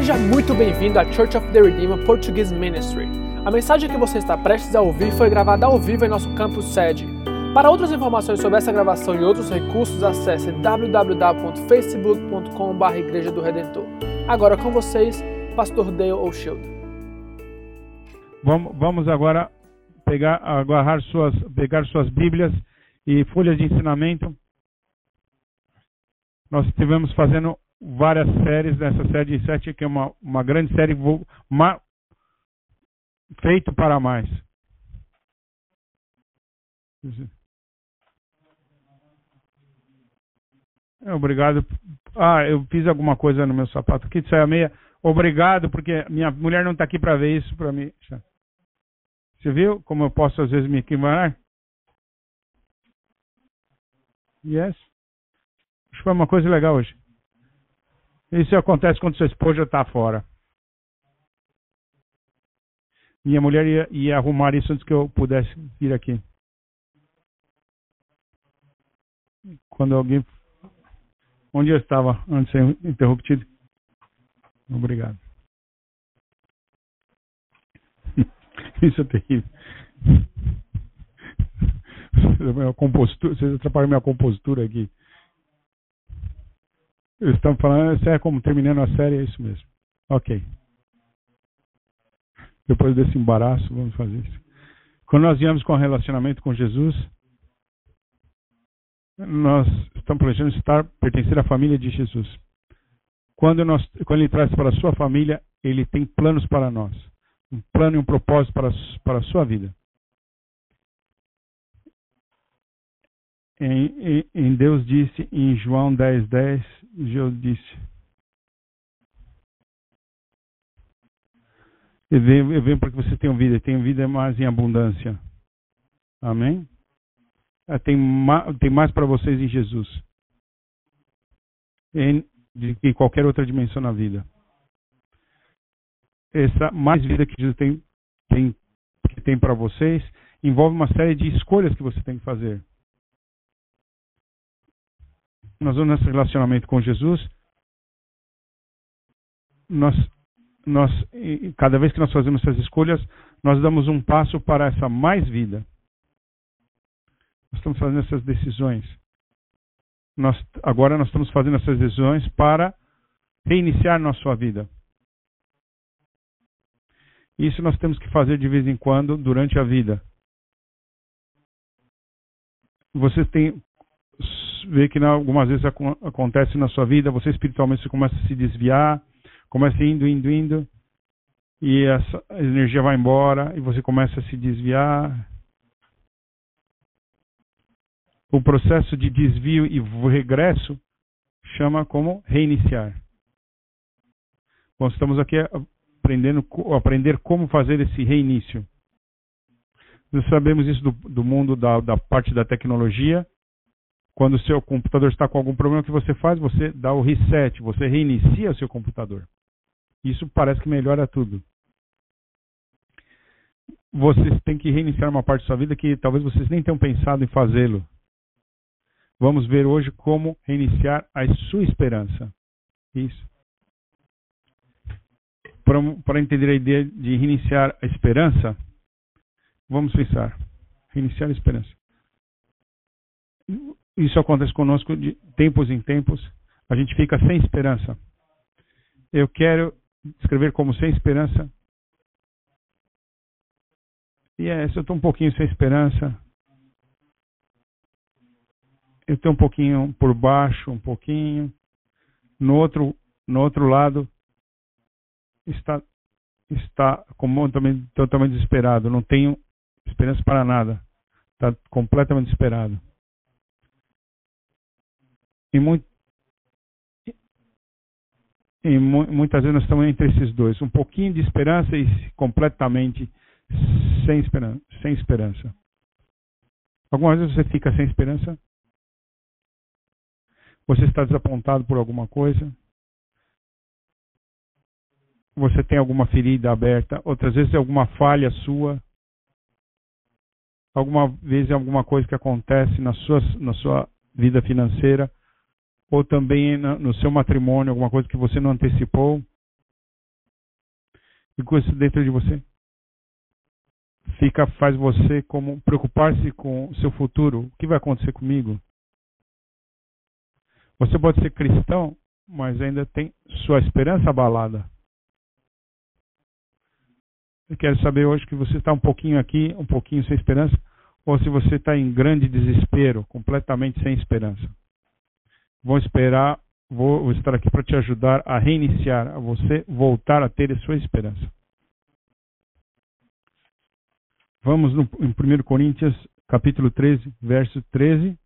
Seja muito bem-vindo à Church of the Redeemer Portuguese Ministry. A mensagem que você está prestes a ouvir foi gravada ao vivo em nosso campus sede. Para outras informações sobre essa gravação e outros recursos, acesse www.facebook.com.br Igreja do Redentor. Agora com vocês, Pastor Dale O'Shield. Vamos, vamos agora pegar, agarrar suas, pegar suas Bíblias e folhas de ensinamento. Nós estivemos fazendo várias séries dessa série de sete, que é uma, uma grande série uma, feito para mais. É, obrigado. Ah, eu fiz alguma coisa no meu sapato aqui, saiu a meia. Obrigado, porque minha mulher não está aqui para ver isso para mim. Você viu como eu posso às vezes me equivocar? Yes. Acho que foi uma coisa legal hoje. Isso acontece quando sua esposa está fora. Minha mulher ia, ia, arrumar isso antes que eu pudesse vir aqui. Quando alguém. Onde eu estava antes de interrompido? Obrigado. Isso é terrível. Vocês atrapalham minha compostura aqui. Estamos falando, isso é como terminando a série, é isso mesmo. Ok. Depois desse embaraço, vamos fazer isso. Quando nós viemos com o relacionamento com Jesus, nós estamos planejando estar, pertencer à família de Jesus. Quando, nós, quando Ele traz para a sua família, Ele tem planos para nós. Um plano e um propósito para, para a sua vida. Em, em, em Deus disse em João 10, 10, Deus disse. Eu venho, eu venho para que você tenha vida, e vida mais em abundância. Amém? É, tem, ma, tem mais para vocês em Jesus. Em, que qualquer outra dimensão na vida. Essa mais vida que Jesus tem, tem, que tem para vocês envolve uma série de escolhas que você tem que fazer nós vamos nesse relacionamento com Jesus, nós, nós, cada vez que nós fazemos essas escolhas, nós damos um passo para essa mais vida. Nós estamos fazendo essas decisões. Nós, agora nós estamos fazendo essas decisões para reiniciar nossa vida. Isso nós temos que fazer de vez em quando durante a vida. Você tem vê que algumas vezes acontece na sua vida, você espiritualmente começa a se desviar, começa indo, indo, indo, e essa energia vai embora e você começa a se desviar. O processo de desvio e regresso chama como reiniciar. Bom, estamos aqui aprendendo aprender como fazer esse reinício. Nós sabemos isso do, do mundo da, da parte da tecnologia, quando o seu computador está com algum problema, o que você faz? Você dá o reset, você reinicia o seu computador. Isso parece que melhora tudo. Vocês têm que reiniciar uma parte da sua vida que talvez vocês nem tenham pensado em fazê-lo. Vamos ver hoje como reiniciar a sua esperança. Isso. Para, entender a ideia de reiniciar a esperança, vamos pensar. Reiniciar a esperança isso acontece conosco de tempos em tempos, a gente fica sem esperança. Eu quero escrever como sem esperança. E é, eu estou um pouquinho sem esperança. Eu estou um pouquinho por baixo, um pouquinho. No outro, no outro lado está está completamente, totalmente desesperado. Não tenho esperança para nada. Está completamente desesperado. E, e muitas vezes nós estamos entre esses dois, um pouquinho de esperança e completamente sem esperança. Sem esperança. Algumas vezes você fica sem esperança? Você está desapontado por alguma coisa? Você tem alguma ferida aberta? Outras vezes é alguma falha sua? Alguma vez é alguma coisa que acontece na sua, na sua vida financeira? Ou também no seu matrimônio, alguma coisa que você não antecipou. Fica isso dentro de você. Fica, faz você como preocupar-se com o seu futuro. O que vai acontecer comigo? Você pode ser cristão, mas ainda tem sua esperança abalada. Eu quero saber hoje que você está um pouquinho aqui, um pouquinho sem esperança, ou se você está em grande desespero, completamente sem esperança. Vou esperar, vou estar aqui para te ajudar a reiniciar, a você voltar a ter a sua esperança. Vamos no, em 1 Coríntios, capítulo 13, verso 13.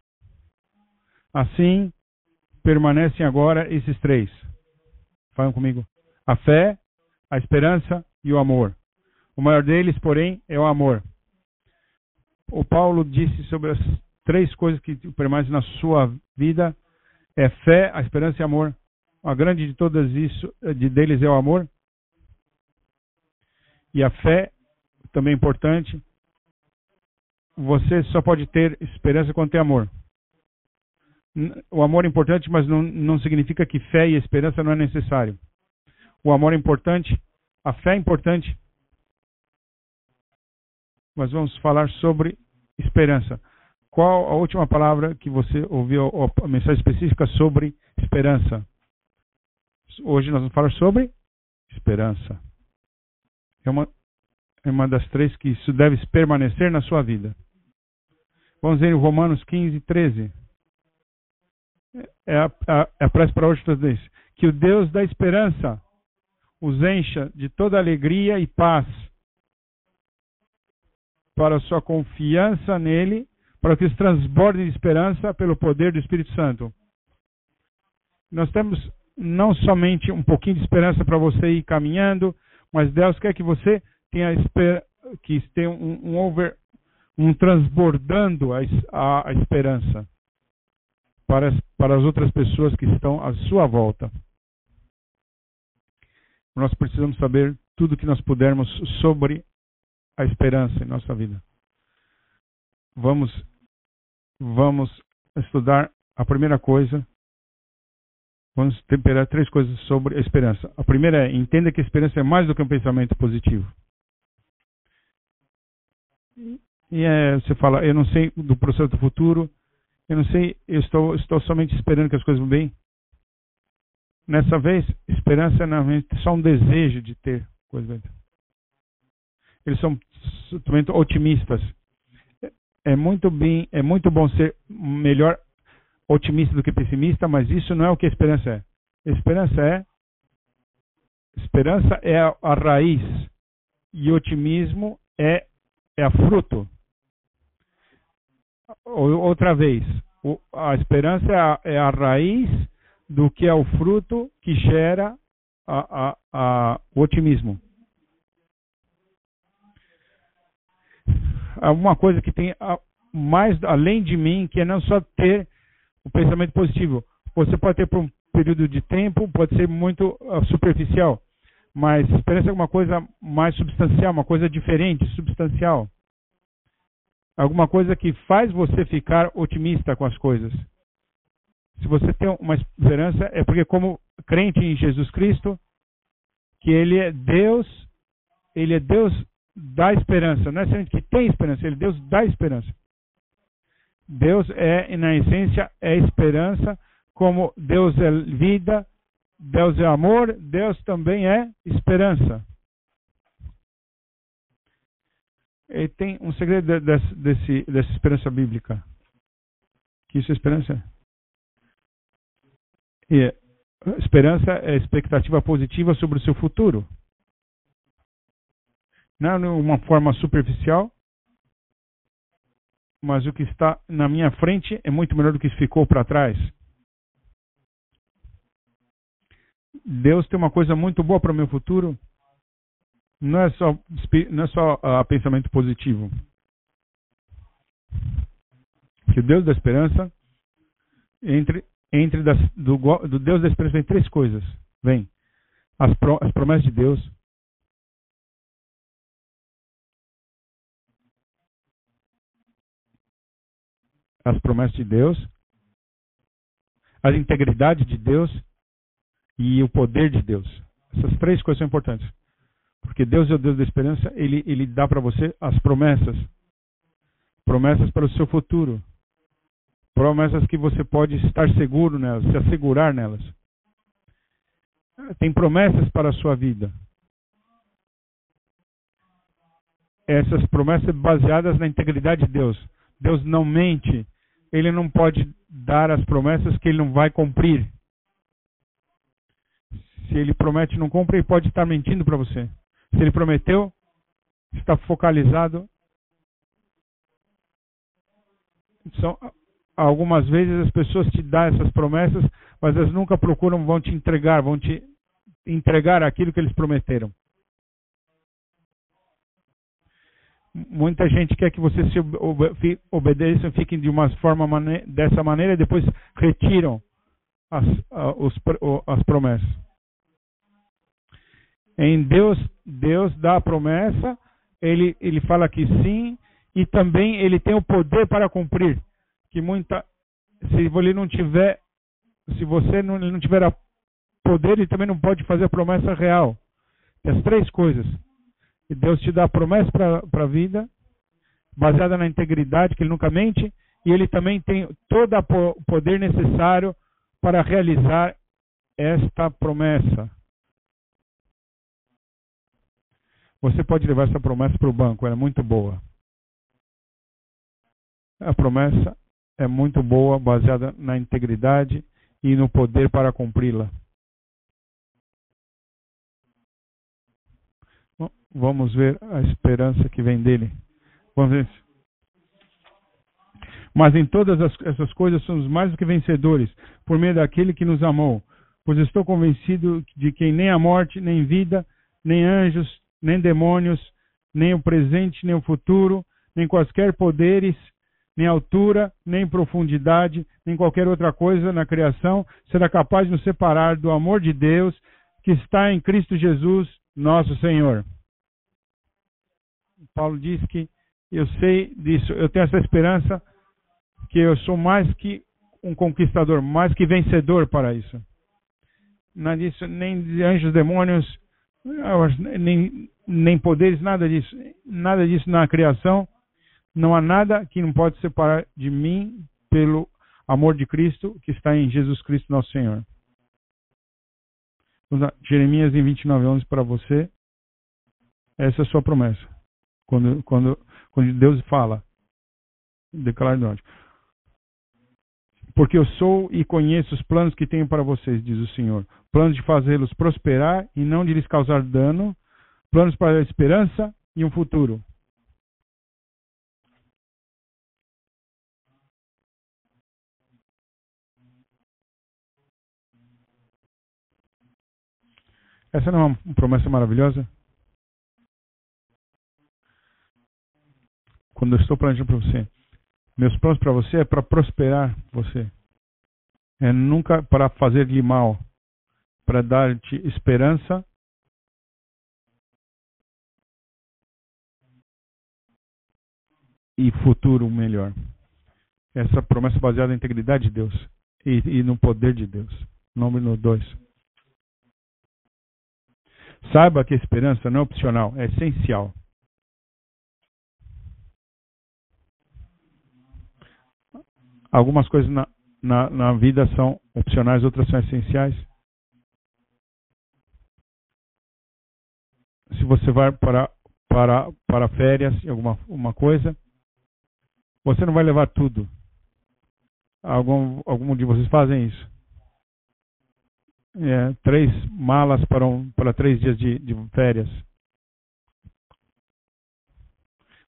Assim permanecem agora esses três. Falam comigo. A fé, a esperança e o amor. O maior deles, porém, é o amor. O Paulo disse sobre as três coisas que permanecem na sua vida é fé, a esperança e amor. A grande de todas isso, de deles é o amor. E a fé também é importante. Você só pode ter esperança quando tem amor. O amor é importante, mas não, não significa que fé e esperança não é necessário. O amor é importante, a fé é importante, mas vamos falar sobre esperança. Qual a última palavra que você ouviu, a mensagem específica sobre esperança? Hoje nós vamos falar sobre esperança. É uma, é uma das três que isso deve permanecer na sua vida. Vamos ver em Romanos 15, 13. É a, a, é a prece para hoje todos Que o Deus da esperança os encha de toda alegria e paz para sua confiança nele, para que eles transbordem de esperança pelo poder do Espírito Santo. Nós temos não somente um pouquinho de esperança para você ir caminhando, mas Deus quer que você tenha que tenha um, um over, um transbordando a, a, a esperança para as, para as outras pessoas que estão à sua volta. Nós precisamos saber tudo que nós pudermos sobre a esperança em nossa vida. Vamos, vamos estudar a primeira coisa. Vamos temperar três coisas sobre a esperança. A primeira é entenda que a esperança é mais do que um pensamento positivo. E é, você fala, eu não sei do processo do futuro, eu não sei, eu estou, estou somente esperando que as coisas vão bem. Nessa vez, esperança é só um desejo de ter coisas eles são totalmente otimistas. É muito bem, é muito bom ser melhor otimista do que pessimista, mas isso não é o que a esperança é. Esperança é esperança é a, a raiz e otimismo é é a fruto. Outra vez, a esperança é a, é a raiz do que é o fruto que gera a, a, o otimismo. Alguma coisa que tem mais além de mim, que é não só ter o pensamento positivo. Você pode ter por um período de tempo, pode ser muito uh, superficial, mas é alguma coisa mais substancial, uma coisa diferente, substancial. Alguma coisa que faz você ficar otimista com as coisas. Se você tem uma esperança, é porque, como crente em Jesus Cristo, que Ele é Deus, Ele é Deus dá esperança. Não é somente que tem esperança, ele Deus dá esperança. Deus é, na essência, é esperança, como Deus é vida, Deus é amor, Deus também é esperança. E tem um segredo desse, desse, dessa esperança bíblica. Que isso é esperança? E esperança é expectativa positiva sobre o seu futuro não de uma forma superficial, mas o que está na minha frente é muito melhor do que ficou para trás. Deus tem uma coisa muito boa para o meu futuro. Não é só, não é só uh, pensamento positivo. Que o Deus da esperança, entre, entre das, do, do Deus da esperança, vem três coisas. Vem as, pro, as promessas de Deus, as promessas de Deus, a integridade de Deus e o poder de Deus. Essas três coisas são importantes. Porque Deus é o Deus da esperança, ele, ele dá para você as promessas. Promessas para o seu futuro. Promessas que você pode estar seguro nelas, se assegurar nelas. Tem promessas para a sua vida. Essas promessas baseadas na integridade de Deus. Deus não mente. Ele não pode dar as promessas que ele não vai cumprir. Se ele promete e não cumpre, ele pode estar mentindo para você. Se ele prometeu, está focalizado. São, algumas vezes as pessoas te dão essas promessas, mas elas nunca procuram, vão te entregar, vão te entregar aquilo que eles prometeram. Muita gente quer que você se obedeça, fiquem de uma forma dessa maneira e depois retiram as, as promessas. Em Deus, Deus dá a promessa, ele, ele fala que sim, e também ele tem o poder para cumprir. Que muita, se ele não tiver, se você não, não tiver poder, ele também não pode fazer a promessa real. As três coisas. E Deus te dá promessa para a vida, baseada na integridade, que ele nunca mente, e ele também tem todo o poder necessário para realizar esta promessa. Você pode levar essa promessa para o banco, ela é muito boa. A promessa é muito boa, baseada na integridade e no poder para cumpri-la. Vamos ver a esperança que vem dele. Vamos ver. Mas em todas as, essas coisas somos mais do que vencedores, por meio daquele que nos amou. Pois estou convencido de que nem a morte, nem vida, nem anjos, nem demônios, nem o presente, nem o futuro, nem quaisquer poderes, nem altura, nem profundidade, nem qualquer outra coisa na criação será capaz de nos separar do amor de Deus que está em Cristo Jesus, nosso Senhor. Paulo diz que eu sei disso, eu tenho essa esperança que eu sou mais que um conquistador, mais que vencedor para isso. Não disso, nem de anjos, demônios, nem, nem poderes, nada disso. Nada disso na criação. Não há nada que não pode separar de mim pelo amor de Cristo que está em Jesus Cristo, nosso Senhor. Jeremias em 29, 11 para você. Essa é a sua promessa. Quando, quando, quando Deus fala, declara de Porque eu sou e conheço os planos que tenho para vocês, diz o Senhor. Planos de fazê-los prosperar e não de lhes causar dano, planos para a esperança e um futuro. Essa não é uma promessa maravilhosa? Quando eu estou planejando para você, meus planos para você é para prosperar você. É nunca para fazer-lhe mal, para dar-te esperança e futuro melhor. Essa promessa baseada na integridade de Deus e, e no poder de Deus. Número 2. Saiba que a esperança não é opcional, é essencial. Algumas coisas na, na, na vida são opcionais, outras são essenciais. Se você vai para, para, para férias, alguma uma coisa, você não vai levar tudo. Algum, algum de vocês fazem isso? É, três malas para, um, para três dias de, de férias.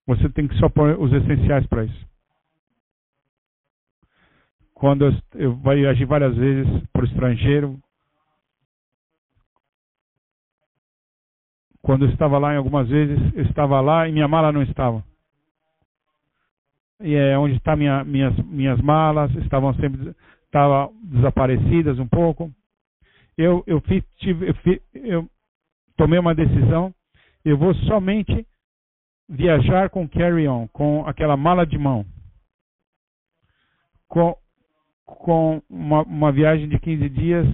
Você tem que só pôr os essenciais para isso. Quando eu, viajei várias vezes para o estrangeiro, quando eu estava lá em algumas vezes, eu estava lá e minha mala não estava e é onde estão tá minha, minhas, minhas malas, estavam sempre estavam desaparecidas um pouco. Eu, eu, fiz, tive, eu, fiz, eu tomei uma decisão, eu vou somente viajar com carry-on, com aquela mala de mão. Com, com uma, uma viagem de 15 dias,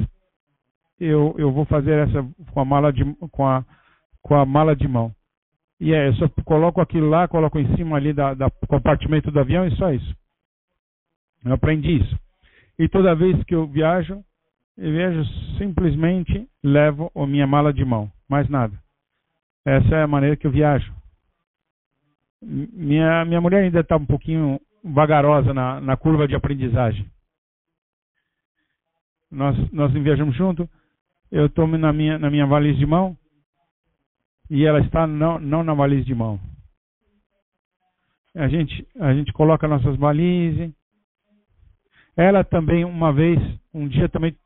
eu, eu vou fazer essa com a mala de com a com a mala de mão. E é, eu só coloco aquilo lá, coloco em cima ali da, da compartimento do avião e só isso. Eu aprendi isso. E toda vez que eu viajo, eu viajo simplesmente levo a minha mala de mão, mais nada. Essa é a maneira que eu viajo. Minha, minha mulher ainda está um pouquinho vagarosa na, na curva de aprendizagem. Nós, nós viajamos junto, eu estou na minha, na minha valise de mão e ela está não, não na valise de mão. A gente, a gente coloca nossas valises. Ela também, uma vez, um dia também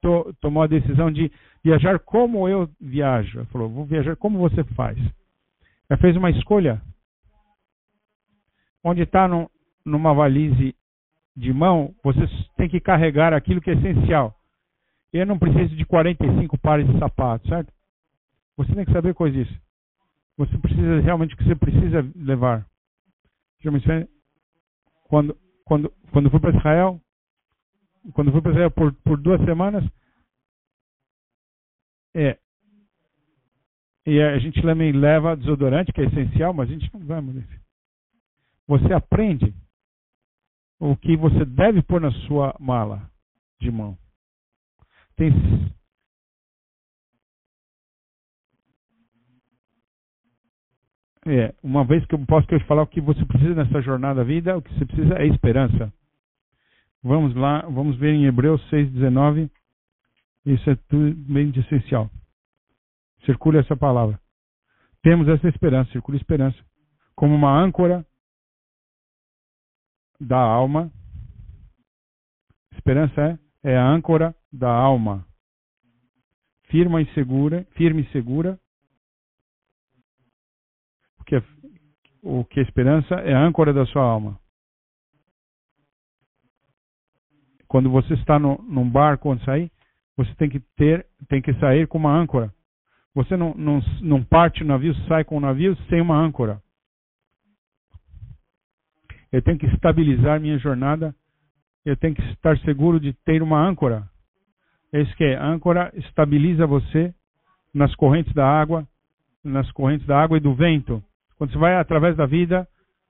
to, tomou a decisão de viajar como eu viajo. Ela falou, vou viajar como você faz. Ela fez uma escolha onde está numa valise de mão, você tem que carregar aquilo que é essencial. Eu não preciso de 45 pares de sapatos, certo? Você tem que saber coisa disso. Você precisa realmente o que você precisa levar. Quando, quando, quando fui para Israel, quando fui para Israel por, por duas semanas, é, e a gente também leva desodorante, que é essencial, mas a gente não vai mudar. Você aprende o que você deve pôr na sua mala de mão. Tem É, uma vez que eu posso eu falar o que você precisa nessa jornada da vida, o que você precisa é esperança. Vamos lá, vamos ver em Hebreus 6:19. Isso é tudo bem essencial. Circule essa palavra. Temos essa esperança, circule esperança, como uma âncora da alma. Esperança é, é a âncora da alma. Firma e segura, firme e segura. Porque o que a esperança é a âncora da sua alma. Quando você está no, num barco quando sair, você tem que ter, tem que sair com uma âncora. Você não, não, não parte o navio, sai com o navio sem uma âncora. Eu tenho que estabilizar minha jornada. Eu tenho que estar seguro de ter uma âncora. É isso que é. A âncora estabiliza você nas correntes da água, nas correntes da água e do vento. Quando você vai através da vida,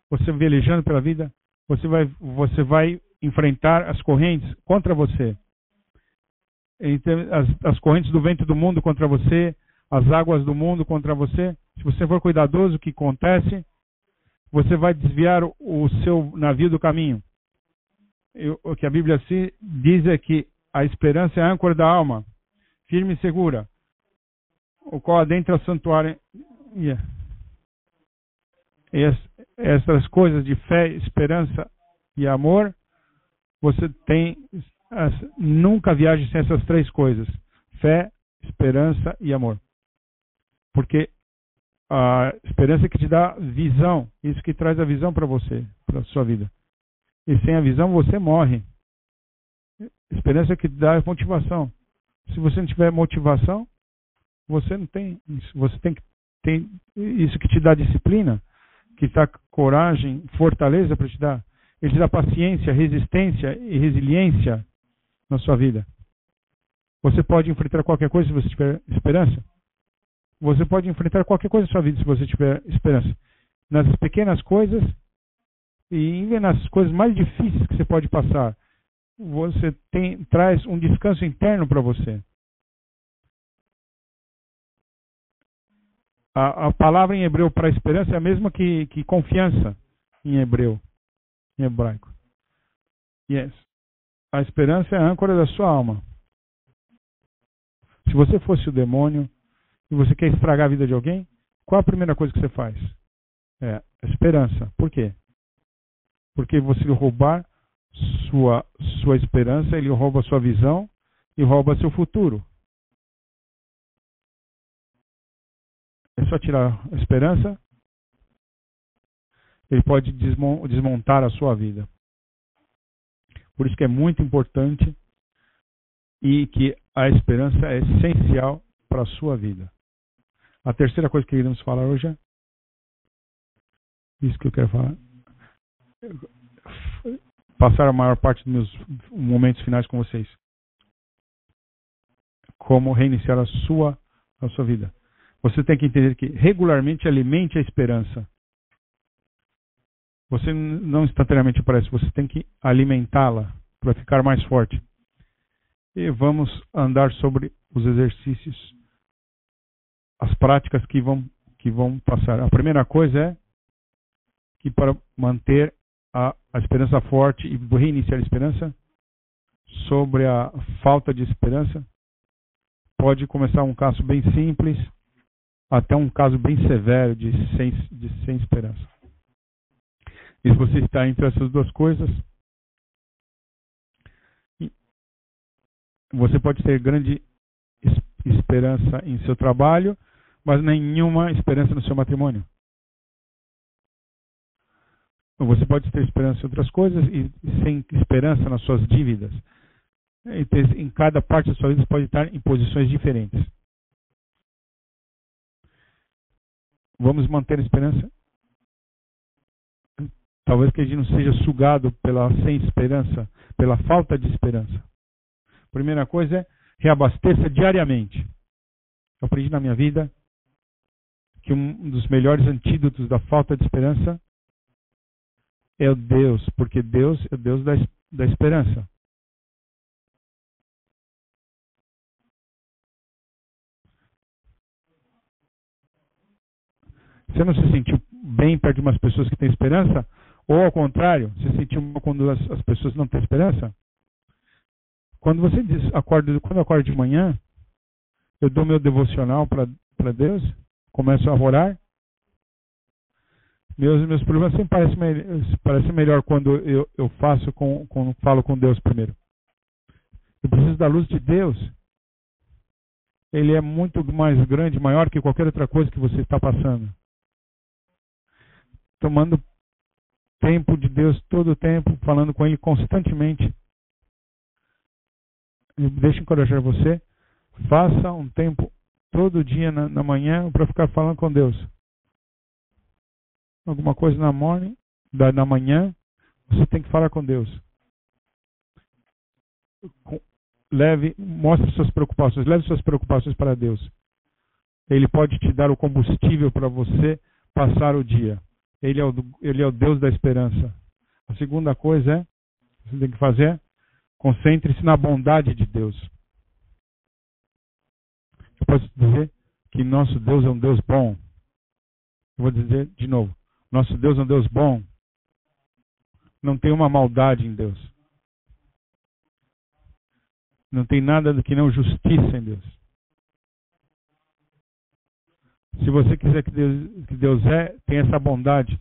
você velejando pela vida, você vai, você vai enfrentar as correntes contra você. Então, as, as correntes do vento do mundo contra você, as águas do mundo contra você. Se você for cuidadoso, o que acontece? Você vai desviar o seu navio do caminho. o que a Bíblia diz é que a esperança é a âncora da alma, firme e segura, o qual adentra o santuário. Yeah. essas coisas de fé, esperança e amor, você tem. Nunca viaje sem essas três coisas: fé, esperança e amor. Porque a esperança que te dá visão, isso que traz a visão para você, para a sua vida. E sem a visão você morre. Esperança que te dá motivação. Se você não tiver motivação, você não tem isso. Você tem que ter isso que te dá disciplina, que dá coragem, fortaleza para te dar. Ele te dá paciência, resistência e resiliência na sua vida. Você pode enfrentar qualquer coisa se você tiver esperança. Você pode enfrentar qualquer coisa na sua vida se você tiver esperança. Nas pequenas coisas e nas coisas mais difíceis que você pode passar, você tem, traz um descanso interno para você. A, a, palavra em hebreu para esperança é a mesma que, que confiança em hebreu, em hebraico. Yes. A esperança é a âncora da sua alma. Se você fosse o demônio, e você quer estragar a vida de alguém, qual a primeira coisa que você faz? É esperança. Por quê? Porque você roubar sua, sua esperança, ele rouba sua visão e rouba seu futuro. É só tirar a esperança, ele pode desmontar a sua vida. Por isso que é muito importante e que a esperança é essencial para a sua vida. A terceira coisa que iremos falar hoje é isso que eu quero falar. Passar a maior parte dos meus momentos finais com vocês. Como reiniciar a sua, a sua vida. Você tem que entender que regularmente alimente a esperança. Você não instantaneamente aparece, você tem que alimentá-la para ficar mais forte. E vamos andar sobre os exercícios, as práticas que vão, que vão passar. A primeira coisa é que para manter a, a esperança forte e reiniciar a esperança, sobre a falta de esperança, pode começar um caso bem simples até um caso bem severo de sem, de sem esperança. E se você está entre essas duas coisas, você pode ter grande esperança em seu trabalho, mas nenhuma esperança no seu matrimônio. Você pode ter esperança em outras coisas e sem esperança nas suas dívidas. Em cada parte da sua vida você pode estar em posições diferentes. Vamos manter a esperança? Talvez que a gente não seja sugado pela sem esperança, pela falta de esperança. Primeira coisa é reabasteça diariamente. Eu aprendi na minha vida que um dos melhores antídotos da falta de esperança é o Deus, porque Deus é o Deus da, da esperança. Você não se sentiu bem perto de umas pessoas que têm esperança? Ou ao contrário, se sentiu mal quando as, as pessoas não têm esperança? Quando você diz, acorda, quando eu acordo de manhã, eu dou meu devocional para Deus, começo a orar. Meus, meus problemas sempre parecem, parecem melhor quando eu, eu faço com, com, falo com Deus primeiro. Eu preciso da luz de Deus. Ele é muito mais grande, maior que qualquer outra coisa que você está passando tomando tempo de Deus todo o tempo, falando com Ele constantemente. Deixa eu encorajar você. Faça um tempo todo dia na, na manhã para ficar falando com Deus. Alguma coisa na morning, da, na manhã, você tem que falar com Deus. Leve, mostre suas preocupações, leve suas preocupações para Deus. Ele pode te dar o combustível para você passar o dia. Ele é o, ele é o Deus da esperança. A segunda coisa é, você tem que fazer, concentre-se na bondade de Deus. Posso dizer que nosso Deus é um Deus bom. Vou dizer de novo. Nosso Deus é um Deus bom. Não tem uma maldade em Deus. Não tem nada do que não justiça em Deus. Se você quiser que Deus, que Deus é, tem essa bondade.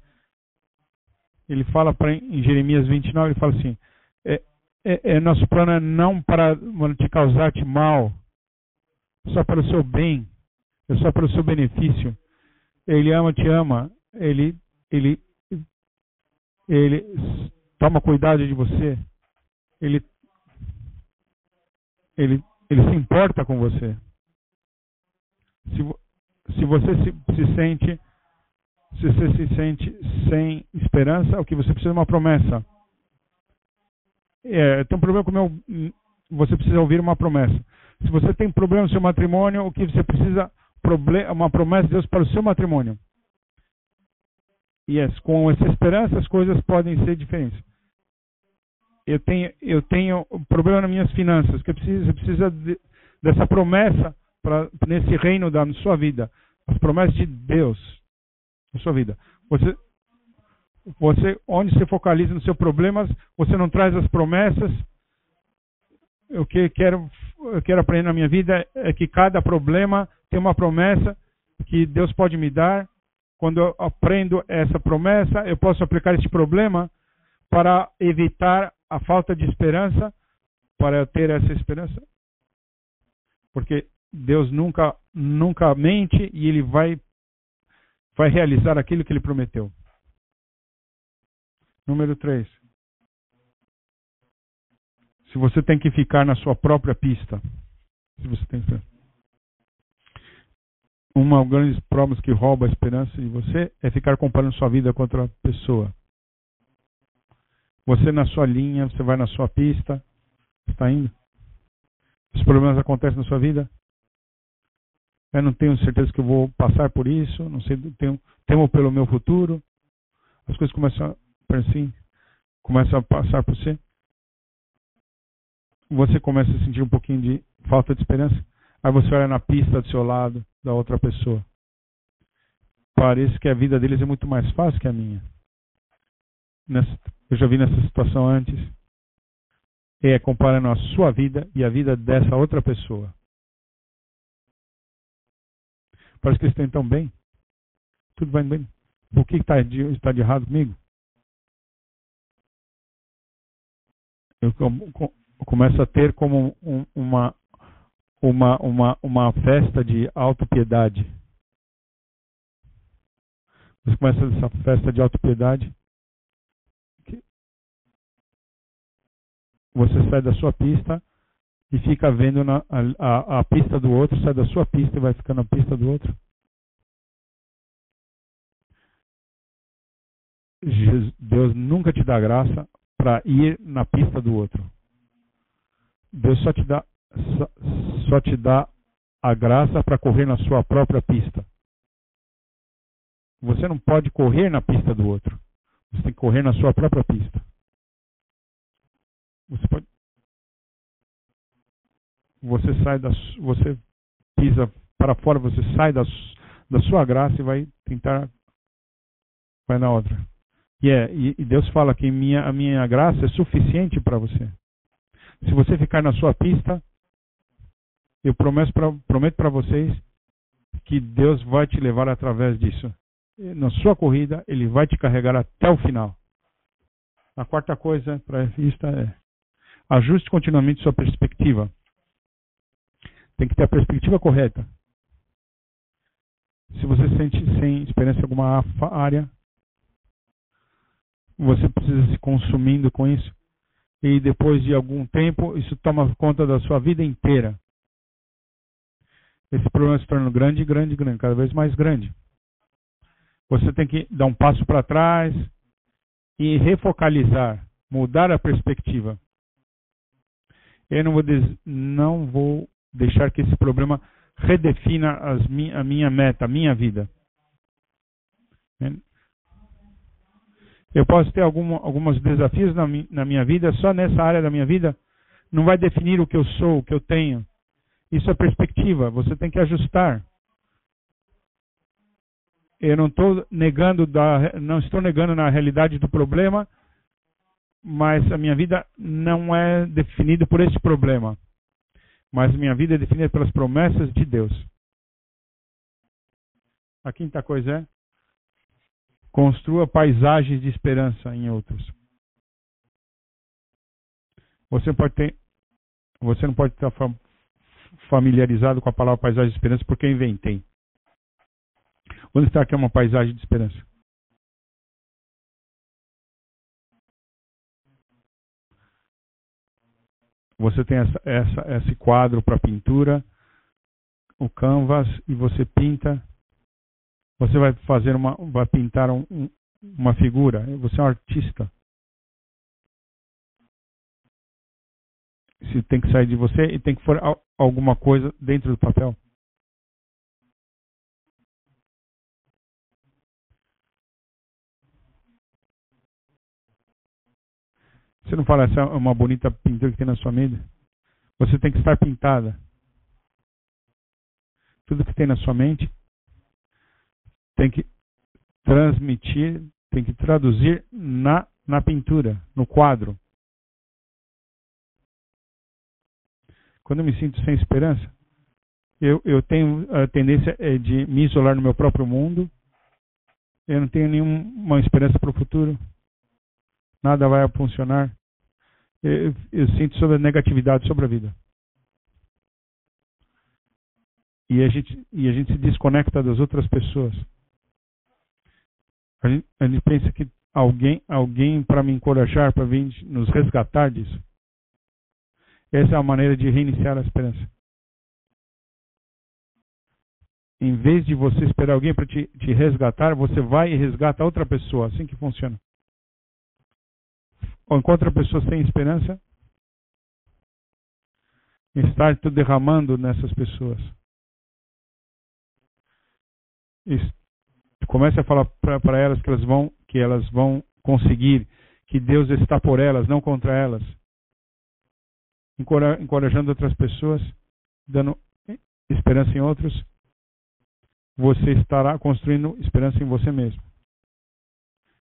Ele fala pra, em Jeremias 29, ele fala assim: é, é, é nosso plano é não para te causar-te mal, só para o seu bem, é só para o seu benefício. Ele ama, te ama, ele, ele, ele toma cuidado de você, ele, ele, ele se importa com você. Se, se você se, se sente se você se sente sem esperança, o que você precisa é uma promessa. É, tem um problema com meu. Você precisa ouvir uma promessa. Se você tem problema no seu matrimônio, o que você precisa uma promessa de Deus para o seu matrimônio. Yes, com essa esperança as coisas podem ser diferentes. Eu tenho eu tenho um problema nas minhas finanças, que você precisa de, dessa promessa nesse reino da sua vida as promessas de Deus na sua vida. Você, você, onde você focaliza nos seus problemas, você não traz as promessas. O que quero, eu quero aprender na minha vida é que cada problema tem uma promessa que Deus pode me dar. Quando eu aprendo essa promessa, eu posso aplicar esse problema para evitar a falta de esperança, para eu ter essa esperança. Porque Deus nunca, nunca mente e ele vai, vai realizar aquilo que ele prometeu. Número 3. Se você tem que ficar na sua própria pista, se você tem uma grande prova que rouba a esperança de você é ficar comparando sua vida com outra pessoa. Você na sua linha, você vai na sua pista, está indo. Os problemas acontecem na sua vida, Eu não tenho certeza que eu vou passar por isso, não sei, tenho, temo pelo meu futuro. As coisas começam a, assim, começam a passar por você. Você começa a sentir um pouquinho de falta de esperança. Aí você olha na pista do seu lado, da outra pessoa. Parece que a vida deles é muito mais fácil que a minha. Eu já vi nessa situação antes. É comparando a sua vida e a vida dessa outra pessoa. Parece que eles estão tão bem. Tudo vai bem. Por que está de, está de errado comigo? Eu, começo a ter como um, uma, uma, uma, uma festa de autopiedade. Você começa essa festa de autopiedade. Você sai da sua pista e fica vendo na, a, a, pista do outro, sai da sua pista e vai ficando na pista do outro. Deus nunca te dá graça para ir na pista do outro. Deus só te dá só, te dá a graça para correr na sua própria pista. Você não pode correr na pista do outro. Você tem que correr na sua própria pista. Você pode você sai da você pisa para fora, você sai da, da sua graça e vai tentar vai na outra. E, é, e, e Deus fala que minha, a minha graça é suficiente para você. Se você ficar na sua pista, eu prometo para vocês que Deus vai te levar através disso. Na sua corrida, Ele vai te carregar até o final. A quarta coisa para vista é ajuste continuamente sua perspectiva. Tem que ter a perspectiva correta. Se você sente sem esperança em alguma área, você precisa se consumindo com isso. E depois de algum tempo, isso toma conta da sua vida inteira. Esse problema se torna grande, grande, grande, cada vez mais grande. Você tem que dar um passo para trás e refocalizar, mudar a perspectiva. Eu não vou, não vou deixar que esse problema redefina as, a minha meta, a minha vida. Eu posso ter algum, alguns desafios na, na minha vida, só nessa área da minha vida não vai definir o que eu sou, o que eu tenho. Isso é perspectiva, você tem que ajustar. Eu não estou negando da, não estou negando na realidade do problema, mas a minha vida não é definida por esse problema. Mas minha vida é definida pelas promessas de Deus. A quinta coisa é Construa paisagens de esperança em outros. Você pode ter, você não pode estar familiarizado com a palavra paisagem de esperança porque eu inventei. Onde está aqui uma paisagem de esperança? Você tem essa, essa, esse quadro para pintura, o canvas, e você pinta você vai fazer uma, vai pintar um, uma figura. Você é um artista. Se tem que sair de você e tem que for alguma coisa dentro do papel. Você não fala essa é uma bonita pintura que tem na sua mesa? Você tem que estar pintada. Tudo que tem na sua mente tem que transmitir, tem que traduzir na, na pintura, no quadro. Quando eu me sinto sem esperança, eu, eu tenho a tendência é, de me isolar no meu próprio mundo. Eu não tenho nenhuma esperança para o futuro. Nada vai funcionar. Eu, eu sinto sobre a negatividade sobre a vida. E a gente, e a gente se desconecta das outras pessoas. Gente, gente pensa que alguém, alguém para me encorajar, para vir nos resgatar disso. Essa é a maneira de reiniciar a esperança. Em vez de você esperar alguém para te, te resgatar, você vai e resgata outra pessoa. Assim que funciona. Ou encontra a pessoa sem esperança, está derramando nessas pessoas. Comece a falar para elas que elas vão que elas vão conseguir, que Deus está por elas, não contra elas. Encorajando outras pessoas, dando esperança em outros, você estará construindo esperança em você mesmo.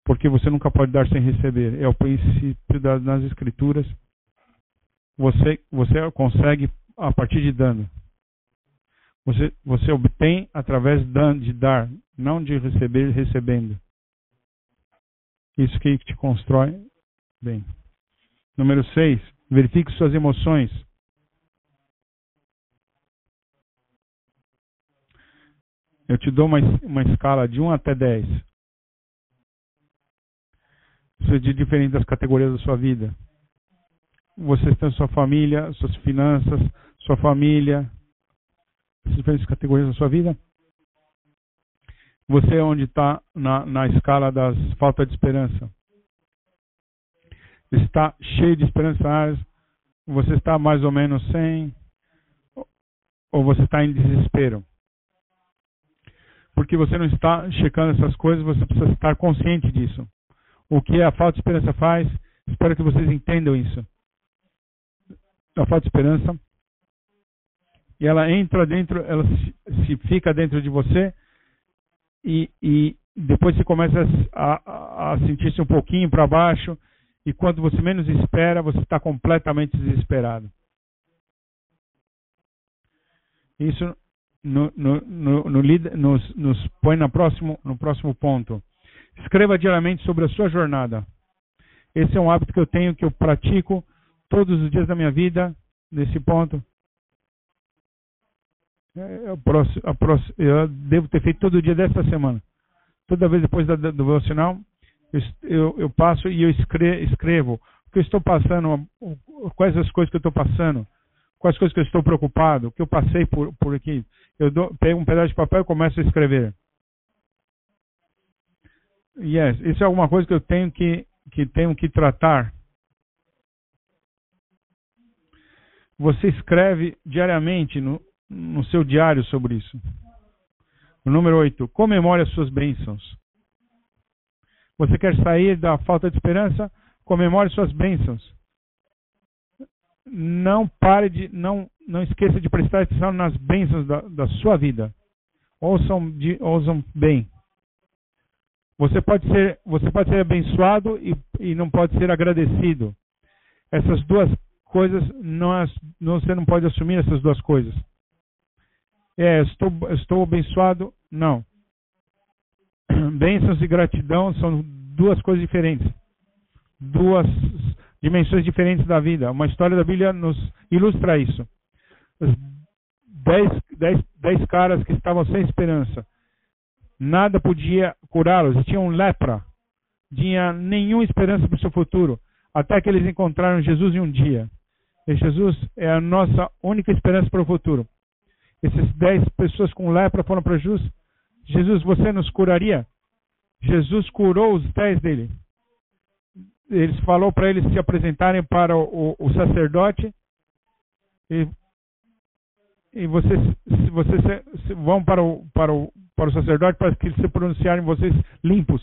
Porque você nunca pode dar sem receber. É o princípio das, nas escrituras. Você, você consegue a partir de dando. Você, você obtém através de dar, não de receber recebendo. Isso que te constrói bem. Número 6. Verifique suas emoções. Eu te dou uma, uma escala de 1 até 10. Isso é de diferente das categorias da sua vida. Você tem sua família, suas finanças, sua família, as diferentes categorias da sua vida. Você é onde está na, na escala das falta de esperança. Está cheio de esperanças. Você está mais ou menos sem. Ou você está em desespero. Porque você não está checando essas coisas, você precisa estar consciente disso. O que a falta de esperança faz, espero que vocês entendam isso. A falta de esperança e ela entra dentro, ela se, se fica dentro de você e, e depois você começa a, a, a sentir-se um pouquinho para baixo e quando você menos espera, você está completamente desesperado. Isso no, no, no, nos, nos põe no próximo, no próximo ponto. Escreva diariamente sobre a sua jornada. Esse é um hábito que eu tenho, que eu pratico todos os dias da minha vida, nesse ponto. É, é próximo, próximo, eu devo ter feito todo dia desta semana. Toda vez depois da, do devocional, eu, eu, eu, passo e eu escrevo, escrevo o que eu estou passando, quais as coisas que eu estou passando, quais coisas que eu estou preocupado, o que eu passei por, por aqui. Eu dou, pego um pedaço de papel e começo a escrever. Yes, isso é alguma coisa que eu tenho que, que tenho que tratar. Você escreve diariamente no, no seu diário sobre isso. O número 8. Comemore as suas bênçãos. Você quer sair da falta de esperança? Comemore suas bênçãos. Não pare de, não, não esqueça de prestar atenção nas bênçãos da, da sua vida. Ouçam, de, ouçam bem. Você pode ser, você pode ser abençoado e, e não pode ser agradecido. Essas duas coisas, não, você não pode assumir essas duas coisas. É, estou, estou abençoado. Não. Bênçãos e gratidão são duas coisas diferentes. Duas dimensões diferentes da vida. Uma história da Bíblia nos ilustra isso. dez, dez, dez caras que estavam sem esperança. Nada podia curá-los. Tinham lepra. Tinha nenhuma esperança para o seu futuro. Até que eles encontraram Jesus em um dia. E Jesus é a nossa única esperança para o futuro. Essas dez pessoas com lepra foram para Jesus. Jesus, você nos curaria? Jesus curou os dez dele. Ele falou para eles se apresentarem para o, o, sacerdote e, e vocês, vocês vão para o, para, o, para o sacerdote para que eles se pronunciarem vocês limpos.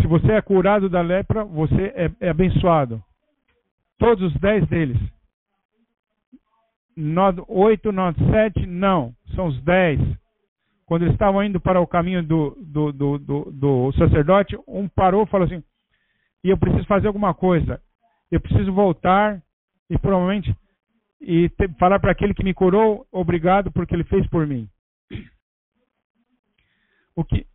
Se você é curado da lepra, você é, é abençoado. Todos os dez deles. Nó 8, nó 7, não, são os 10. Quando eles estavam indo para o caminho do, do, do, do, do sacerdote, um parou e falou assim: e eu preciso fazer alguma coisa. Eu preciso voltar e provavelmente e te, falar para aquele que me curou, obrigado porque ele fez por mim. O que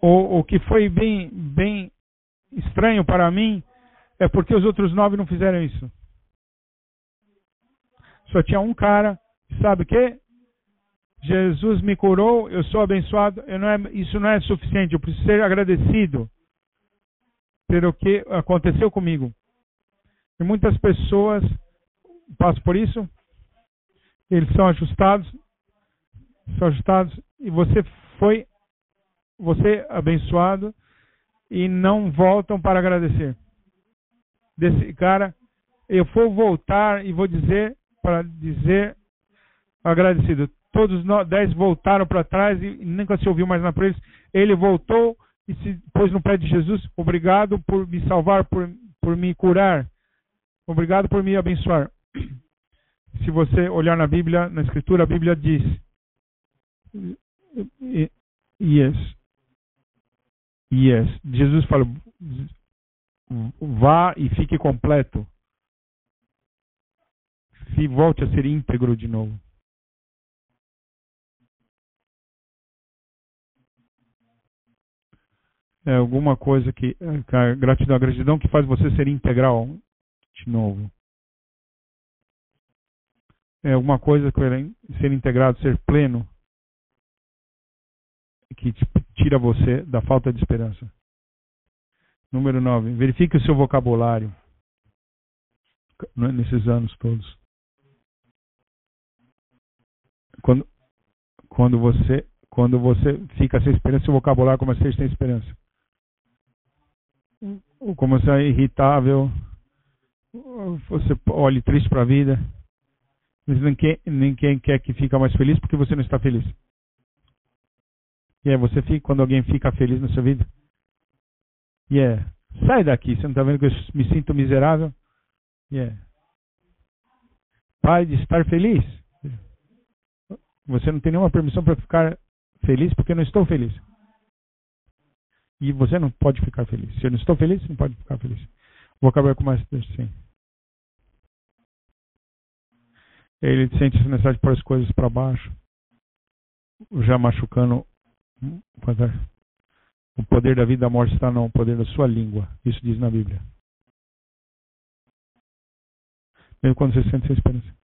o, o que foi bem bem estranho para mim é porque os outros nove não fizeram isso. Só tinha um cara, sabe o que? Jesus me curou, eu sou abençoado. Eu não é, isso não é suficiente, eu preciso ser agradecido pelo que aconteceu comigo. E muitas pessoas passam por isso, eles são ajustados, são ajustados, e você foi, você é abençoado, e não voltam para agradecer. Desse cara, eu vou voltar e vou dizer para dizer agradecido. Todos nós, dez voltaram para trás e nunca se ouviu mais para eles. Ele voltou e se pôs no pé de Jesus. Obrigado por me salvar, por, por me curar. Obrigado por me abençoar. Se você olhar na Bíblia, na Escritura, a Bíblia diz: Yes. Yes. Jesus fala: vá e fique completo. E volte a ser íntegro de novo. é alguma coisa que a gratidão, a gratidão que faz você ser integral de novo. É alguma coisa que ser integrado, ser pleno, que tira você da falta de esperança. Número 9. Verifique o seu vocabulário nesses anos todos. Quando, quando você quando você fica sem esperança, seu vocabulário começa a ser sem esperança como você é irritável, você olhe triste para a vida, mas ninguém, ninguém quer que fique mais feliz porque você não está feliz. E yeah, você fica quando alguém fica feliz na sua vida. E yeah. sai daqui, você não está vendo que eu me sinto miserável? Yeah. Pai de estar feliz. Você não tem nenhuma permissão para ficar feliz porque eu não estou feliz. E você não pode ficar feliz. Se eu não estou feliz, você não pode ficar feliz. Vou acabar com mais assim. Ele sente essa necessidade de pôr as coisas para baixo, já machucando. O poder da vida e da morte está no poder da sua língua. Isso diz na Bíblia. Mesmo quando você sente sem esperança.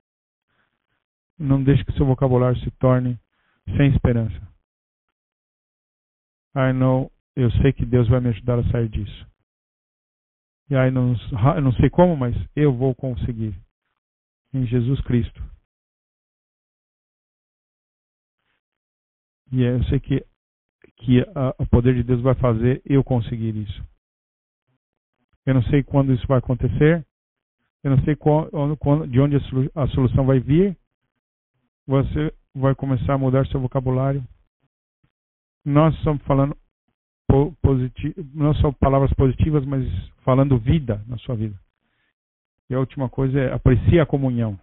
Não deixe que seu vocabulário se torne sem esperança. I know eu sei que Deus vai me ajudar a sair disso. E aí não, não sei como, mas eu vou conseguir. Em Jesus Cristo. E eu sei que, que a, o poder de Deus vai fazer eu conseguir isso. Eu não sei quando isso vai acontecer. Eu não sei qual, quando, de onde a solução vai vir. Você vai começar a mudar seu vocabulário. Nós estamos falando positivo, não só palavras positivas, mas falando vida na sua vida. E a última coisa é aprecie a comunhão.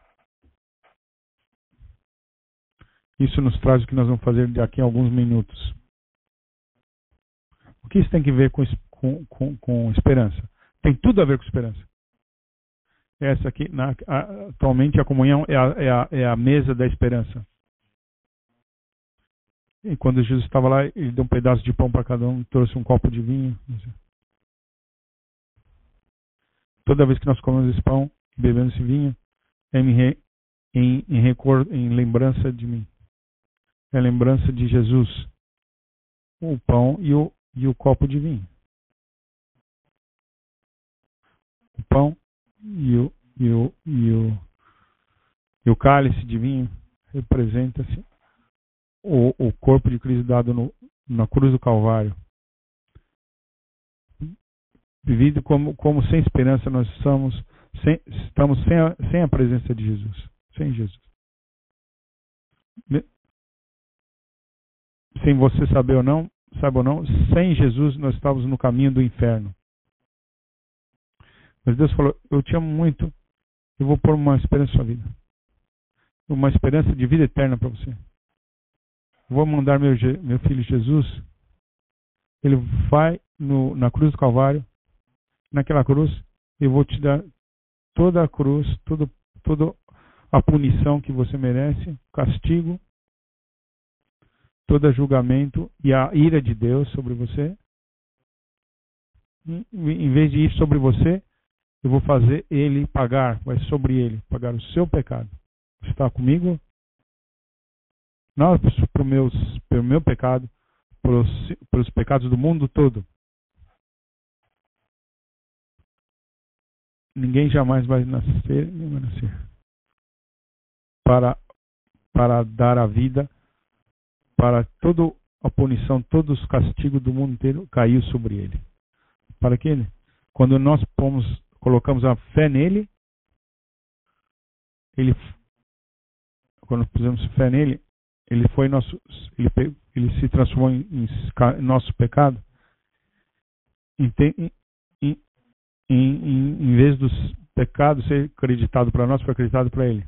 Isso nos traz o que nós vamos fazer daqui a alguns minutos. O que isso tem que ver com, com, com, com esperança? Tem tudo a ver com esperança. Essa aqui, na, atualmente, a comunhão é a, é, a, é a mesa da esperança. E quando Jesus estava lá, ele deu um pedaço de pão para cada um, trouxe um copo de vinho. Toda vez que nós comemos esse pão e bebemos esse vinho, é em, em, em, record, em lembrança de mim. É lembrança de Jesus. O pão e o, e o copo de vinho. O pão e o, e o, e o, e o cálice de vinho representa-se o, o corpo de Cristo dado no, na cruz do Calvário. Vivido como, como sem esperança, nós estamos sem, estamos sem a, sem a presença de Jesus. Sem Jesus. Sem você saber ou não, sabe ou não, sem Jesus nós estávamos no caminho do inferno. Mas Deus falou: Eu te amo muito, eu vou pôr uma esperança na sua vida. Uma esperança de vida eterna para você vou mandar meu, meu filho Jesus, ele vai no, na cruz do Calvário, naquela cruz, eu vou te dar toda a cruz, todo, toda a punição que você merece, castigo, todo julgamento e a ira de Deus sobre você. Em vez de ir sobre você, eu vou fazer ele pagar, vai sobre ele, pagar o seu pecado. Está comigo? não para o meu, meu pecado, para os pecados do mundo todo. Ninguém jamais vai nascer, nem vai nascer. Para, para dar a vida, para toda a punição, todos os castigos do mundo inteiro caiu sobre ele. Para que ele? Quando nós pomos, colocamos a fé nele, ele quando pusemos fé nele, ele foi nosso, ele, ele se transformou em, em nosso pecado. Em, em, em, em vez dos pecados ser acreditado para nós, foi acreditado para ele.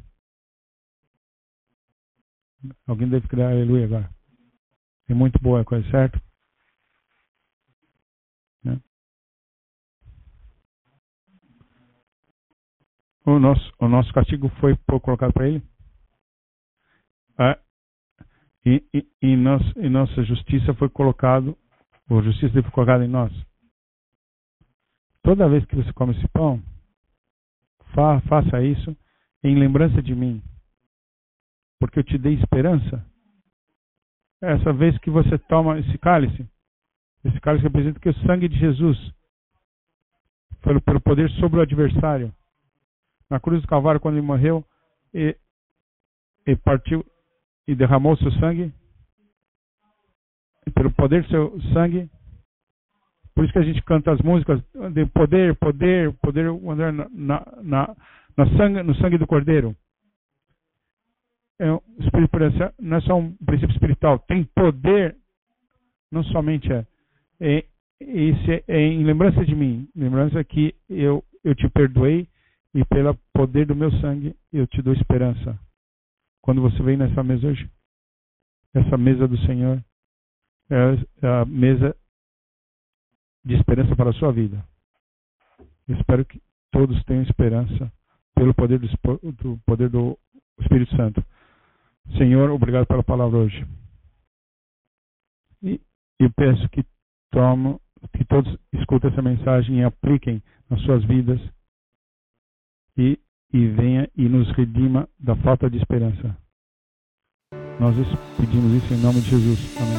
Alguém deve criar aleluia agora. É muito boa a coisa, certo? O, nosso, o nosso castigo foi colocado para ele. Ah, e, e, e, nossa, e nossa justiça foi colocado, a justiça foi colocada em nós. Toda vez que você come esse pão, fa, faça isso em lembrança de mim, porque eu te dei esperança. Essa vez que você toma esse cálice, esse cálice representa que o sangue de Jesus, pelo, pelo poder sobre o adversário, na cruz do Calvário, quando ele morreu, e, e partiu e derramou seu sangue, pelo poder do seu sangue, por isso que a gente canta as músicas de poder, poder, poder andar na, na, na sangue, no sangue do Cordeiro. É, não é só um princípio espiritual, tem poder, não somente é, é, esse é em lembrança de mim, lembrança que eu, eu te perdoei e pelo poder do meu sangue eu te dou esperança. Quando você vem nessa mesa hoje, essa mesa do Senhor é a mesa de esperança para a sua vida. Eu espero que todos tenham esperança pelo poder do, do poder do Espírito Santo. Senhor, obrigado pela palavra hoje. E eu peço que tomo, que todos escutem essa mensagem e apliquem nas suas vidas e, e venha e nos redima da falta de esperança. Nós pedimos isso em nome de Jesus. Amém.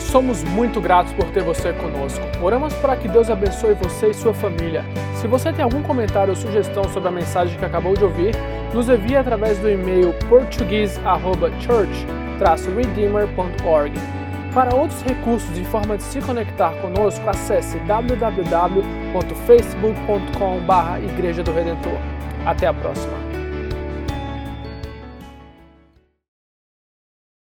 Somos muito gratos por ter você conosco. Oramos para que Deus abençoe você e sua família. Se você tem algum comentário ou sugestão sobre a mensagem que acabou de ouvir, nos envie através do e-mail portuguese@church-redeemer.org. Para outros recursos e forma de se conectar conosco, acesse www.facebook.com/igreja do Redentor. Até a próxima.